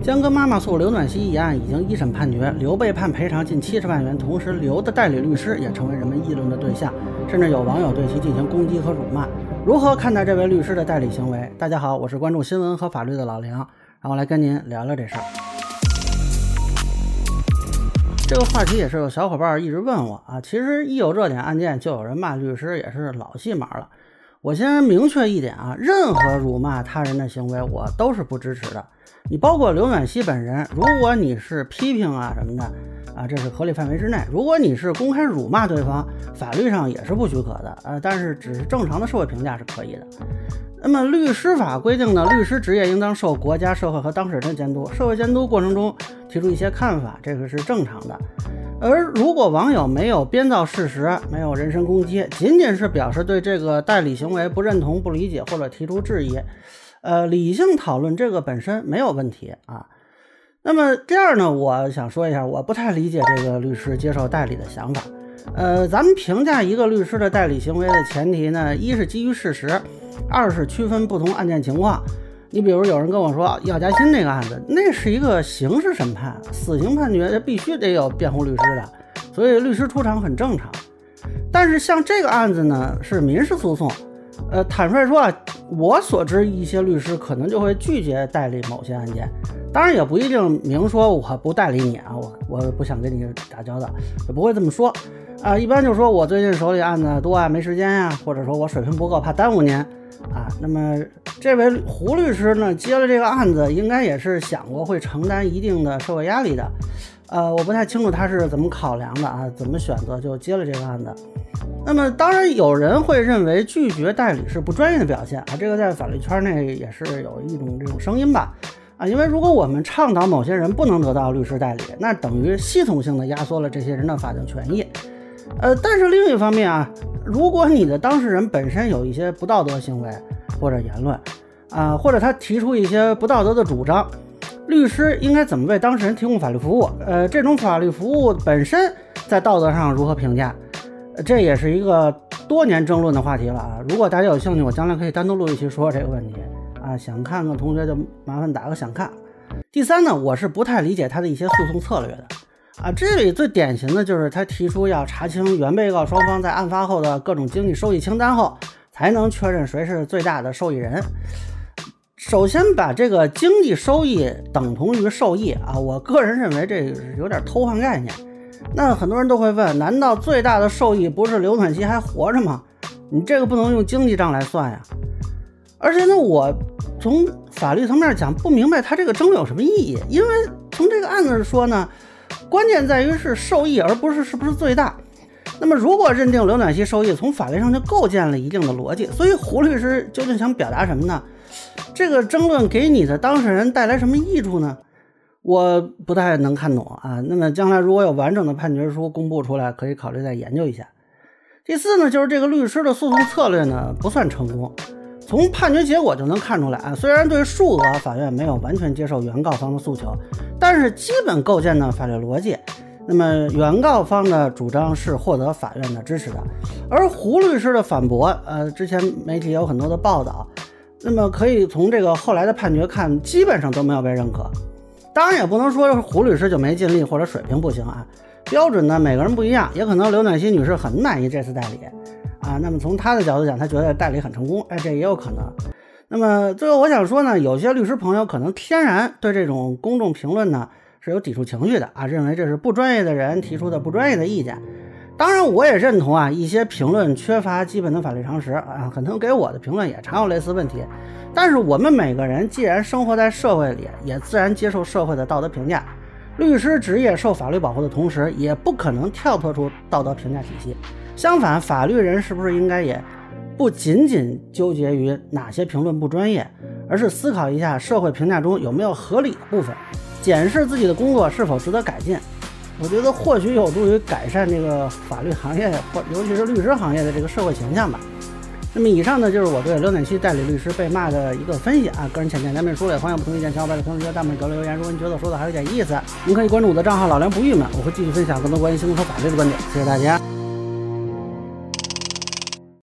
江歌妈妈诉刘暖熙一案已经一审判决，刘被判赔偿近七十万元，同时刘的代理律师也成为人们议论的对象，甚至有网友对其进行攻击和辱骂。如何看待这位律师的代理行为？大家好，我是关注新闻和法律的老梁，让我来跟您聊聊这事儿。这个话题也是有小伙伴一直问我啊，其实一有热点案件就有人骂律师，也是老戏码了。我先明确一点啊，任何辱骂他人的行为，我都是不支持的。你包括刘暖熙本人，如果你是批评啊什么的啊，这是合理范围之内；如果你是公开辱骂对方，法律上也是不许可的。呃，但是只是正常的社会评价是可以的。那么律师法规定呢，律师职业应当受国家、社会和当事人的监督，社会监督过程中提出一些看法，这个是正常的。而如果网友没有编造事实，没有人身攻击，仅仅是表示对这个代理行为不认同、不理解或者提出质疑，呃，理性讨论这个本身没有问题啊。那么第二呢，我想说一下，我不太理解这个律师接受代理的想法。呃，咱们评价一个律师的代理行为的前提呢，一是基于事实，二是区分不同案件情况。你比如有人跟我说药家鑫那个案子，那是一个刑事审判，死刑判决，必须得有辩护律师的，所以律师出场很正常。但是像这个案子呢，是民事诉讼，呃，坦率说啊，我所知一些律师可能就会拒绝代理某些案件，当然也不一定明说我不代理你啊，我我不想跟你打交道，也不会这么说啊，一般就说我最近手里案子多啊，没时间呀，或者说我水平不够，怕耽误您。啊，那么这位胡律师呢，接了这个案子，应该也是想过会承担一定的社会压力的。呃，我不太清楚他是怎么考量的啊，怎么选择就接了这个案子。那么当然有人会认为拒绝代理是不专业的表现啊，这个在法律圈内也是有一种这种声音吧。啊，因为如果我们倡导某些人不能得到律师代理，那等于系统性的压缩了这些人的法定权益。呃，但是另一方面啊。如果你的当事人本身有一些不道德行为或者言论，啊，或者他提出一些不道德的主张，律师应该怎么为当事人提供法律服务？呃，这种法律服务本身在道德上如何评价？这也是一个多年争论的话题了啊！如果大家有兴趣，我将来可以单独录一期说这个问题啊。想看的同学就麻烦打个想看。第三呢，我是不太理解他的一些诉讼策略的。啊，这里最典型的就是他提出要查清原被告双方在案发后的各种经济收益清单后，才能确认谁是最大的受益人。首先把这个经济收益等同于受益啊，我个人认为这有点偷换概念。那很多人都会问，难道最大的受益不是刘暖熙还活着吗？你这个不能用经济账来算呀。而且呢，我从法律层面讲不明白他这个争论有什么意义，因为从这个案子说呢。关键在于是受益，而不是是不是最大。那么，如果认定刘暖熙受益，从法律上就构建了一定的逻辑。所以，胡律师究竟想表达什么呢？这个争论给你的当事人带来什么益处呢？我不太能看懂啊。那么，将来如果有完整的判决书公布出来，可以考虑再研究一下。第四呢，就是这个律师的诉讼策略呢不算成功。从判决结果就能看出来啊，虽然对数额法院没有完全接受原告方的诉求，但是基本构建的法律逻辑，那么原告方的主张是获得法院的支持的，而胡律师的反驳，呃，之前媒体有很多的报道，那么可以从这个后来的判决看，基本上都没有被认可。当然也不能说胡律师就没尽力或者水平不行啊，标准呢每个人不一样，也可能刘暖熙女士很满意这次代理。啊，那么从她的角度讲，她觉得代理很成功，哎，这也有可能。那么最后我想说呢，有些律师朋友可能天然对这种公众评论呢是有抵触情绪的啊，认为这是不专业的人提出的不专业的意见。当然，我也认同啊，一些评论缺乏基本的法律常识啊，可能给我的评论也常有类似问题。但是我们每个人既然生活在社会里，也自然接受社会的道德评价。律师职业受法律保护的同时，也不可能跳脱出道德评价体系。相反，法律人是不是应该也不仅仅纠结于哪些评论不专业，而是思考一下社会评价中有没有合理的部分，检视自己的工作是否值得改进？我觉得或许有助于改善这个法律行业或尤其是律师行业的这个社会形象吧。那么以上呢，就是我对刘暖熙代理律师被骂的一个分析啊，个人浅见难免疏漏，欢迎不同意见小伙伴在评论区、弹幕里留言。如果您觉得说的还有点意思，您可以关注我的账号老梁不郁闷，我会继续分享更多关于新闻和法律的观点。谢谢大家。